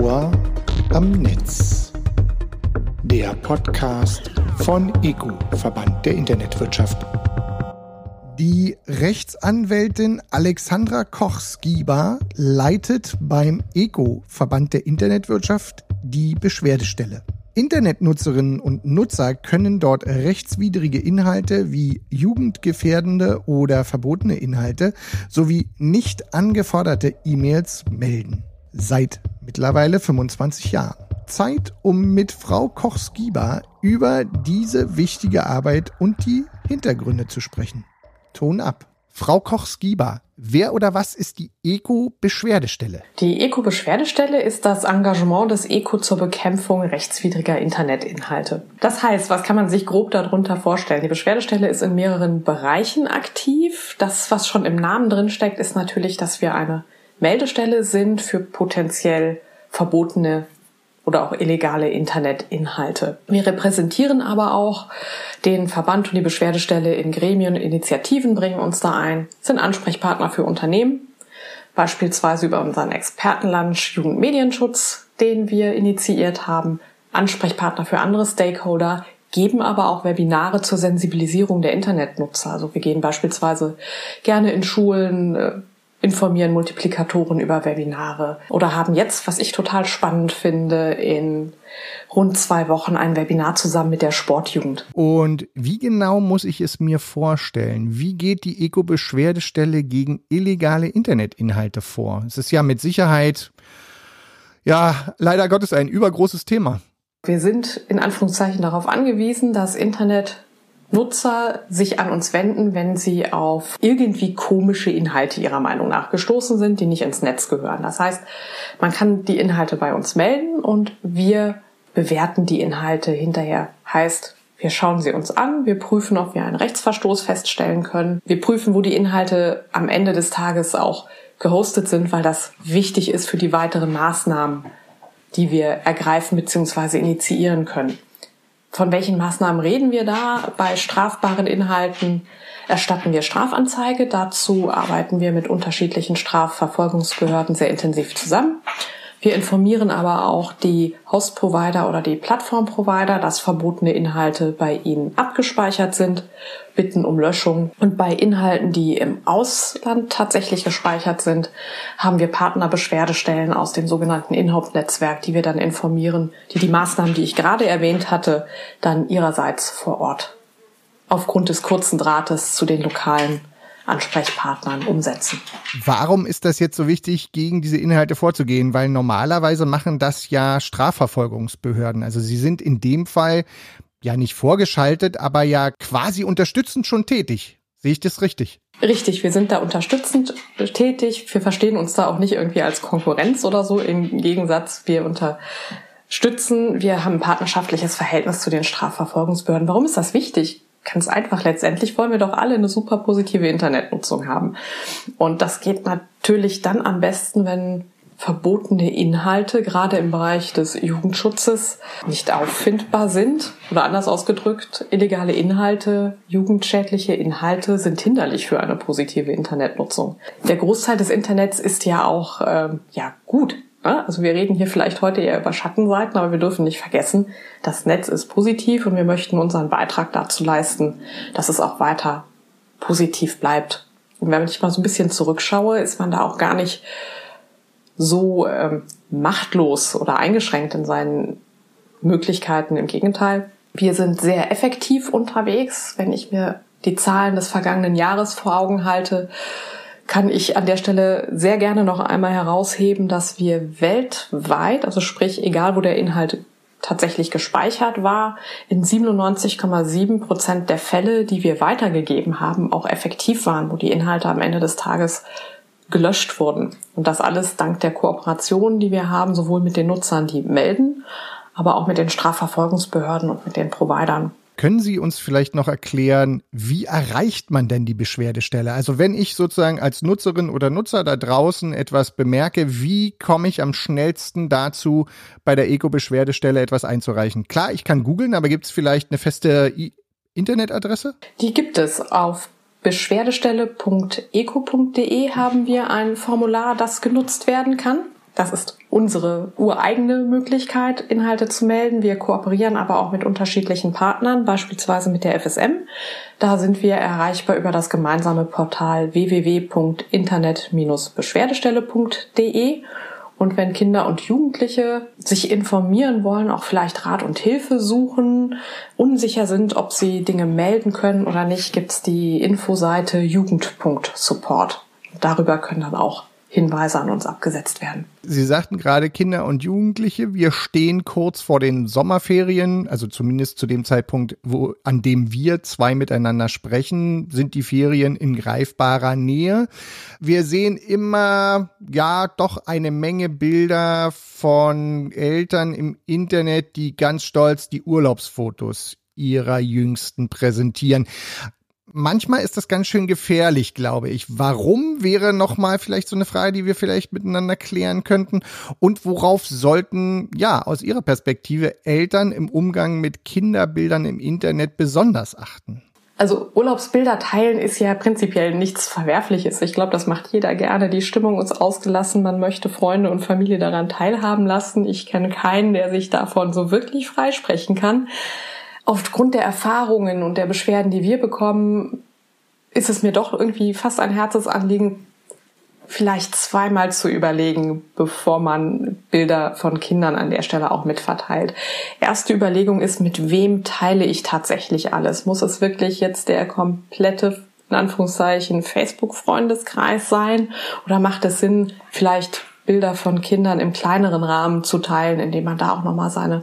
Ohr am Netz. Der Podcast von ECO, Verband der Internetwirtschaft. Die Rechtsanwältin Alexandra Koch-Skiba leitet beim ECO, Verband der Internetwirtschaft, die Beschwerdestelle. Internetnutzerinnen und Nutzer können dort rechtswidrige Inhalte wie jugendgefährdende oder verbotene Inhalte sowie nicht angeforderte E-Mails melden. Seit mittlerweile 25 Jahren. Zeit, um mit Frau Koch-Skiba über diese wichtige Arbeit und die Hintergründe zu sprechen. Ton ab. Frau Koch-Skiba, wer oder was ist die ECO-Beschwerdestelle? Die ECO-Beschwerdestelle ist das Engagement des ECO zur Bekämpfung rechtswidriger Internetinhalte. Das heißt, was kann man sich grob darunter vorstellen? Die Beschwerdestelle ist in mehreren Bereichen aktiv. Das, was schon im Namen drin steckt, ist natürlich, dass wir eine Meldestelle sind für potenziell verbotene oder auch illegale Internetinhalte. Wir repräsentieren aber auch den Verband und die Beschwerdestelle in Gremien Initiativen, bringen uns da ein, sind Ansprechpartner für Unternehmen, beispielsweise über unseren Expertenlunch Jugendmedienschutz, den wir initiiert haben, Ansprechpartner für andere Stakeholder, geben aber auch Webinare zur Sensibilisierung der Internetnutzer. Also wir gehen beispielsweise gerne in Schulen, äh, informieren Multiplikatoren über Webinare oder haben jetzt, was ich total spannend finde, in rund zwei Wochen ein Webinar zusammen mit der Sportjugend. Und wie genau muss ich es mir vorstellen? Wie geht die Eco-Beschwerdestelle gegen illegale Internetinhalte vor? Es ist ja mit Sicherheit, ja, leider Gottes ein übergroßes Thema. Wir sind in Anführungszeichen darauf angewiesen, dass Internet Nutzer sich an uns wenden, wenn sie auf irgendwie komische Inhalte ihrer Meinung nach gestoßen sind, die nicht ins Netz gehören. Das heißt, man kann die Inhalte bei uns melden und wir bewerten die Inhalte hinterher. Heißt, wir schauen sie uns an, wir prüfen, ob wir einen Rechtsverstoß feststellen können. Wir prüfen, wo die Inhalte am Ende des Tages auch gehostet sind, weil das wichtig ist für die weiteren Maßnahmen, die wir ergreifen bzw. initiieren können. Von welchen Maßnahmen reden wir da? Bei strafbaren Inhalten erstatten wir Strafanzeige. Dazu arbeiten wir mit unterschiedlichen Strafverfolgungsbehörden sehr intensiv zusammen. Wir informieren aber auch die Host-Provider oder die Plattform-Provider, dass verbotene Inhalte bei ihnen abgespeichert sind, bitten um Löschung. Und bei Inhalten, die im Ausland tatsächlich gespeichert sind, haben wir Partnerbeschwerdestellen aus dem sogenannten Inhaupt-Netzwerk, die wir dann informieren, die die Maßnahmen, die ich gerade erwähnt hatte, dann ihrerseits vor Ort aufgrund des kurzen Drahtes zu den lokalen Ansprechpartnern umsetzen. Warum ist das jetzt so wichtig, gegen diese Inhalte vorzugehen? Weil normalerweise machen das ja Strafverfolgungsbehörden. Also sie sind in dem Fall ja nicht vorgeschaltet, aber ja quasi unterstützend schon tätig. Sehe ich das richtig? Richtig, wir sind da unterstützend tätig. Wir verstehen uns da auch nicht irgendwie als Konkurrenz oder so. Im Gegensatz, wir unterstützen. Wir haben ein partnerschaftliches Verhältnis zu den Strafverfolgungsbehörden. Warum ist das wichtig? Ganz einfach. Letztendlich wollen wir doch alle eine super positive Internetnutzung haben. Und das geht natürlich dann am besten, wenn verbotene Inhalte, gerade im Bereich des Jugendschutzes, nicht auffindbar sind. Oder anders ausgedrückt, illegale Inhalte, jugendschädliche Inhalte sind hinderlich für eine positive Internetnutzung. Der Großteil des Internets ist ja auch ähm, ja gut. Also wir reden hier vielleicht heute eher über Schattenseiten, aber wir dürfen nicht vergessen, das Netz ist positiv und wir möchten unseren Beitrag dazu leisten, dass es auch weiter positiv bleibt. Und wenn ich mal so ein bisschen zurückschaue, ist man da auch gar nicht so ähm, machtlos oder eingeschränkt in seinen Möglichkeiten. Im Gegenteil, wir sind sehr effektiv unterwegs. Wenn ich mir die Zahlen des vergangenen Jahres vor Augen halte, kann ich an der Stelle sehr gerne noch einmal herausheben, dass wir weltweit, also sprich egal wo der Inhalt tatsächlich gespeichert war, in 97,7 Prozent der Fälle, die wir weitergegeben haben, auch effektiv waren, wo die Inhalte am Ende des Tages gelöscht wurden. Und das alles dank der Kooperation, die wir haben, sowohl mit den Nutzern, die melden, aber auch mit den Strafverfolgungsbehörden und mit den Providern. Können Sie uns vielleicht noch erklären, wie erreicht man denn die Beschwerdestelle? Also wenn ich sozusagen als Nutzerin oder Nutzer da draußen etwas bemerke, wie komme ich am schnellsten dazu, bei der Eco-Beschwerdestelle etwas einzureichen? Klar, ich kann googeln, aber gibt es vielleicht eine feste I Internetadresse? Die gibt es. Auf beschwerdestelle.eco.de haben wir ein Formular, das genutzt werden kann. Das ist unsere ureigene Möglichkeit, Inhalte zu melden. Wir kooperieren aber auch mit unterschiedlichen Partnern, beispielsweise mit der FSM. Da sind wir erreichbar über das gemeinsame Portal www.internet-beschwerdestelle.de. Und wenn Kinder und Jugendliche sich informieren wollen, auch vielleicht Rat und Hilfe suchen, unsicher sind, ob sie Dinge melden können oder nicht, gibt's die Infoseite jugend.support. Darüber können dann auch Hinweise an uns abgesetzt werden. Sie sagten gerade Kinder und Jugendliche. Wir stehen kurz vor den Sommerferien, also zumindest zu dem Zeitpunkt, wo, an dem wir zwei miteinander sprechen, sind die Ferien in greifbarer Nähe. Wir sehen immer, ja, doch eine Menge Bilder von Eltern im Internet, die ganz stolz die Urlaubsfotos ihrer Jüngsten präsentieren manchmal ist das ganz schön gefährlich, glaube ich. Warum wäre nochmal vielleicht so eine Frage, die wir vielleicht miteinander klären könnten? Und worauf sollten, ja, aus Ihrer Perspektive Eltern im Umgang mit Kinderbildern im Internet besonders achten? Also Urlaubsbilder teilen ist ja prinzipiell nichts Verwerfliches. Ich glaube, das macht jeder gerne. Die Stimmung ist ausgelassen. Man möchte Freunde und Familie daran teilhaben lassen. Ich kenne keinen, der sich davon so wirklich freisprechen kann aufgrund der Erfahrungen und der Beschwerden, die wir bekommen, ist es mir doch irgendwie fast ein Herzensanliegen, vielleicht zweimal zu überlegen, bevor man Bilder von Kindern an der Stelle auch mitverteilt. Erste Überlegung ist, mit wem teile ich tatsächlich alles? Muss es wirklich jetzt der komplette, in Anführungszeichen, Facebook-Freundeskreis sein? Oder macht es Sinn, vielleicht Bilder von Kindern im kleineren Rahmen zu teilen, indem man da auch nochmal seine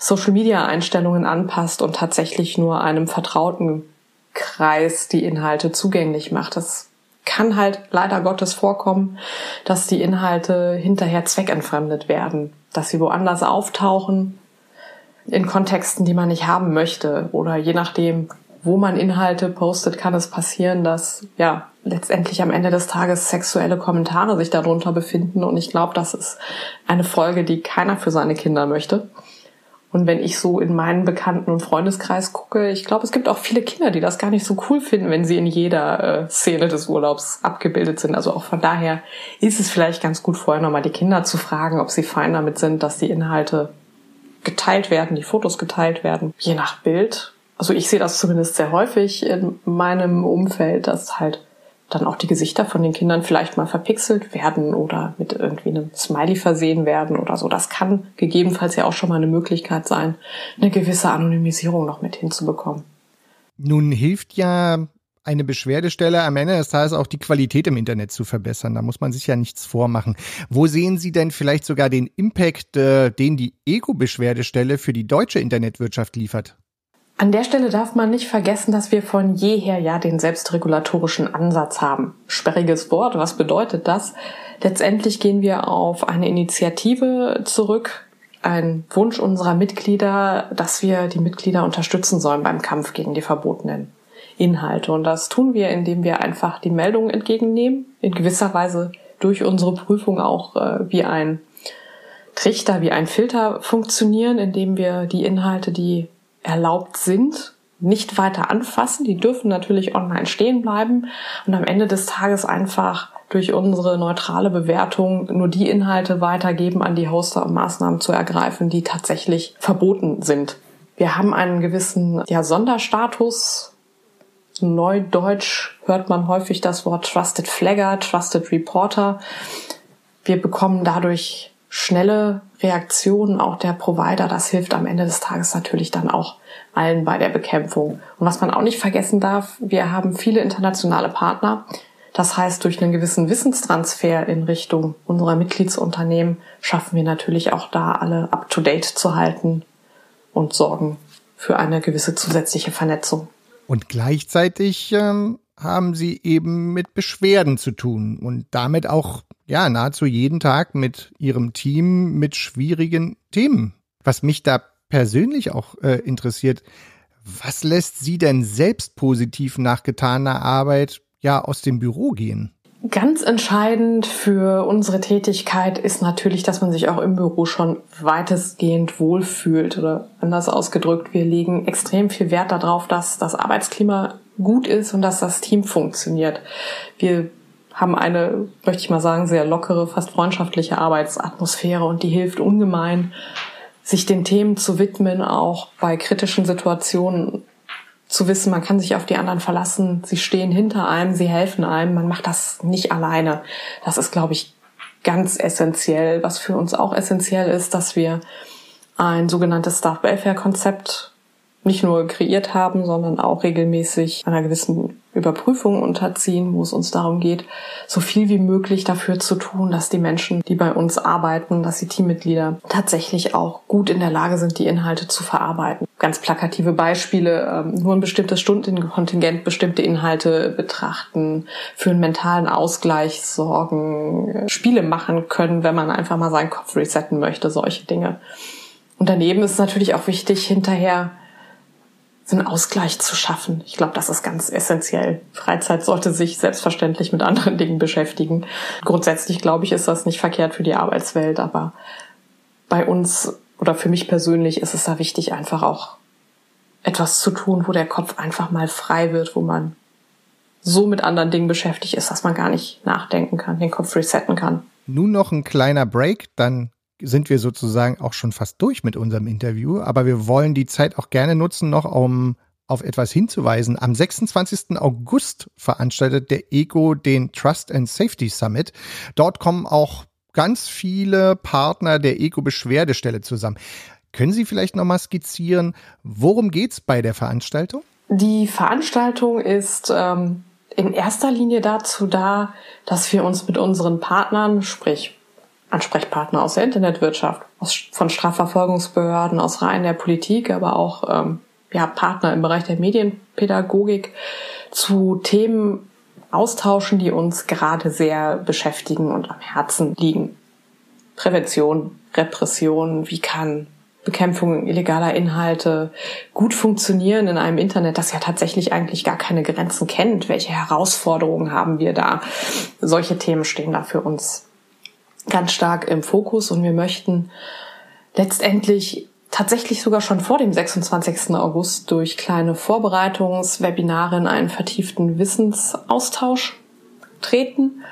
Social-Media-Einstellungen anpasst und tatsächlich nur einem vertrauten Kreis die Inhalte zugänglich macht. Das kann halt leider Gottes vorkommen, dass die Inhalte hinterher zweckentfremdet werden, dass sie woanders auftauchen, in Kontexten, die man nicht haben möchte oder je nachdem, wo man Inhalte postet, kann es passieren, dass ja letztendlich am Ende des Tages sexuelle Kommentare sich darunter befinden und ich glaube, das ist eine Folge, die keiner für seine Kinder möchte. Und wenn ich so in meinen Bekannten- und Freundeskreis gucke, ich glaube, es gibt auch viele Kinder, die das gar nicht so cool finden, wenn sie in jeder äh, Szene des Urlaubs abgebildet sind. Also auch von daher ist es vielleicht ganz gut, vorher nochmal die Kinder zu fragen, ob sie fein damit sind, dass die Inhalte geteilt werden, die Fotos geteilt werden, je nach Bild. Also ich sehe das zumindest sehr häufig in meinem Umfeld, dass halt dann auch die Gesichter von den Kindern vielleicht mal verpixelt werden oder mit irgendwie einem Smiley versehen werden oder so. Das kann gegebenenfalls ja auch schon mal eine Möglichkeit sein, eine gewisse Anonymisierung noch mit hinzubekommen. Nun hilft ja eine Beschwerdestelle am Ende des Tages auch die Qualität im Internet zu verbessern. Da muss man sich ja nichts vormachen. Wo sehen Sie denn vielleicht sogar den Impact, äh, den die Ego-Beschwerdestelle für die deutsche Internetwirtschaft liefert? An der Stelle darf man nicht vergessen, dass wir von jeher ja den selbstregulatorischen Ansatz haben. Sperriges Wort, was bedeutet das? Letztendlich gehen wir auf eine Initiative zurück, ein Wunsch unserer Mitglieder, dass wir die Mitglieder unterstützen sollen beim Kampf gegen die verbotenen Inhalte. Und das tun wir, indem wir einfach die Meldungen entgegennehmen, in gewisser Weise durch unsere Prüfung auch äh, wie ein Trichter, wie ein Filter funktionieren, indem wir die Inhalte, die erlaubt sind, nicht weiter anfassen. Die dürfen natürlich online stehen bleiben und am Ende des Tages einfach durch unsere neutrale Bewertung nur die Inhalte weitergeben an die Hoster, um Maßnahmen zu ergreifen, die tatsächlich verboten sind. Wir haben einen gewissen ja, Sonderstatus. Neudeutsch hört man häufig das Wort Trusted Flagger, Trusted Reporter. Wir bekommen dadurch schnelle Reaktionen auch der Provider, das hilft am Ende des Tages natürlich dann auch allen bei der Bekämpfung. Und was man auch nicht vergessen darf, wir haben viele internationale Partner. Das heißt, durch einen gewissen Wissenstransfer in Richtung unserer Mitgliedsunternehmen schaffen wir natürlich auch da alle up-to-date zu halten und sorgen für eine gewisse zusätzliche Vernetzung. Und gleichzeitig ähm, haben sie eben mit Beschwerden zu tun und damit auch ja nahezu jeden Tag mit ihrem Team mit schwierigen Themen. Was mich da persönlich auch äh, interessiert, was lässt Sie denn selbst positiv nach getaner Arbeit ja aus dem Büro gehen? Ganz entscheidend für unsere Tätigkeit ist natürlich, dass man sich auch im Büro schon weitestgehend wohlfühlt oder anders ausgedrückt, wir legen extrem viel Wert darauf, dass das Arbeitsklima gut ist und dass das Team funktioniert. Wir haben eine, möchte ich mal sagen, sehr lockere, fast freundschaftliche Arbeitsatmosphäre und die hilft ungemein, sich den Themen zu widmen, auch bei kritischen Situationen zu wissen, man kann sich auf die anderen verlassen, sie stehen hinter einem, sie helfen einem, man macht das nicht alleine. Das ist, glaube ich, ganz essentiell. Was für uns auch essentiell ist, dass wir ein sogenanntes Staff Welfare Konzept nicht nur kreiert haben, sondern auch regelmäßig einer gewissen Überprüfung unterziehen, wo es uns darum geht, so viel wie möglich dafür zu tun, dass die Menschen, die bei uns arbeiten, dass die Teammitglieder tatsächlich auch gut in der Lage sind, die Inhalte zu verarbeiten. Ganz plakative Beispiele, ähm, nur ein bestimmtes Stundenkontingent bestimmte Inhalte betrachten, für einen mentalen Ausgleich sorgen, äh, Spiele machen können, wenn man einfach mal seinen Kopf resetten möchte, solche Dinge. Und daneben ist es natürlich auch wichtig, hinterher einen Ausgleich zu schaffen. Ich glaube, das ist ganz essentiell. Freizeit sollte sich selbstverständlich mit anderen Dingen beschäftigen. Grundsätzlich glaube ich, ist das nicht verkehrt für die Arbeitswelt, aber bei uns oder für mich persönlich ist es da wichtig, einfach auch etwas zu tun, wo der Kopf einfach mal frei wird, wo man so mit anderen Dingen beschäftigt ist, dass man gar nicht nachdenken kann, den Kopf resetten kann. Nun noch ein kleiner Break, dann sind wir sozusagen auch schon fast durch mit unserem Interview, aber wir wollen die Zeit auch gerne nutzen, noch um auf etwas hinzuweisen. Am 26. August veranstaltet der EGO den Trust and Safety Summit. Dort kommen auch ganz viele Partner der EGO-Beschwerdestelle zusammen. Können Sie vielleicht noch mal skizzieren, worum geht's bei der Veranstaltung? Die Veranstaltung ist ähm, in erster Linie dazu da, dass wir uns mit unseren Partnern, sprich Ansprechpartner aus der Internetwirtschaft, aus, von Strafverfolgungsbehörden, aus Reihen der Politik, aber auch ähm, ja, Partner im Bereich der Medienpädagogik zu Themen austauschen, die uns gerade sehr beschäftigen und am Herzen liegen. Prävention, Repression, wie kann Bekämpfung illegaler Inhalte gut funktionieren in einem Internet, das ja tatsächlich eigentlich gar keine Grenzen kennt. Welche Herausforderungen haben wir da? Solche Themen stehen da für uns ganz stark im Fokus und wir möchten letztendlich tatsächlich sogar schon vor dem 26. August durch kleine Vorbereitungswebinare in einen vertieften Wissensaustausch treten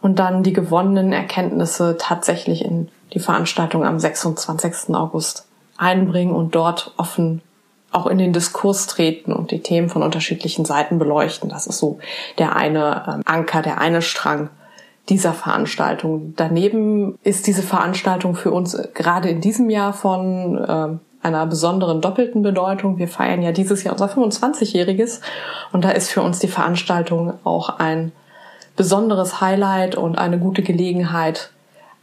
und dann die gewonnenen Erkenntnisse tatsächlich in die Veranstaltung am 26. August einbringen und dort offen auch in den Diskurs treten und die Themen von unterschiedlichen Seiten beleuchten. Das ist so der eine ähm, Anker, der eine Strang dieser Veranstaltung. Daneben ist diese Veranstaltung für uns gerade in diesem Jahr von äh, einer besonderen doppelten Bedeutung. Wir feiern ja dieses Jahr unser 25-jähriges und da ist für uns die Veranstaltung auch ein besonderes Highlight und eine gute Gelegenheit,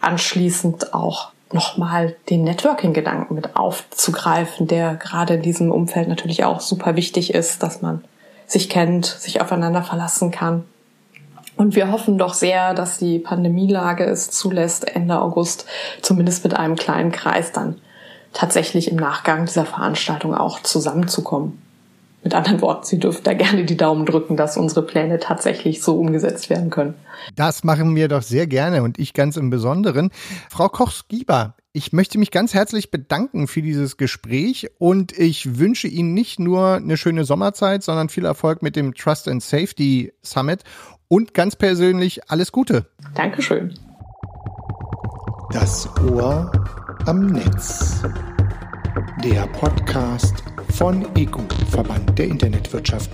anschließend auch nochmal den Networking-Gedanken mit aufzugreifen, der gerade in diesem Umfeld natürlich auch super wichtig ist, dass man sich kennt, sich aufeinander verlassen kann und wir hoffen doch sehr, dass die Pandemielage es zulässt, Ende August zumindest mit einem kleinen Kreis dann tatsächlich im Nachgang dieser Veranstaltung auch zusammenzukommen. Mit anderen Worten, Sie dürfen da gerne die Daumen drücken, dass unsere Pläne tatsächlich so umgesetzt werden können. Das machen wir doch sehr gerne und ich ganz im Besonderen. Frau Koch-Skieber, ich möchte mich ganz herzlich bedanken für dieses Gespräch und ich wünsche Ihnen nicht nur eine schöne Sommerzeit, sondern viel Erfolg mit dem Trust and Safety Summit und ganz persönlich alles Gute. Dankeschön. Das Ohr am Netz. Der Podcast von EGU, Verband der Internetwirtschaft.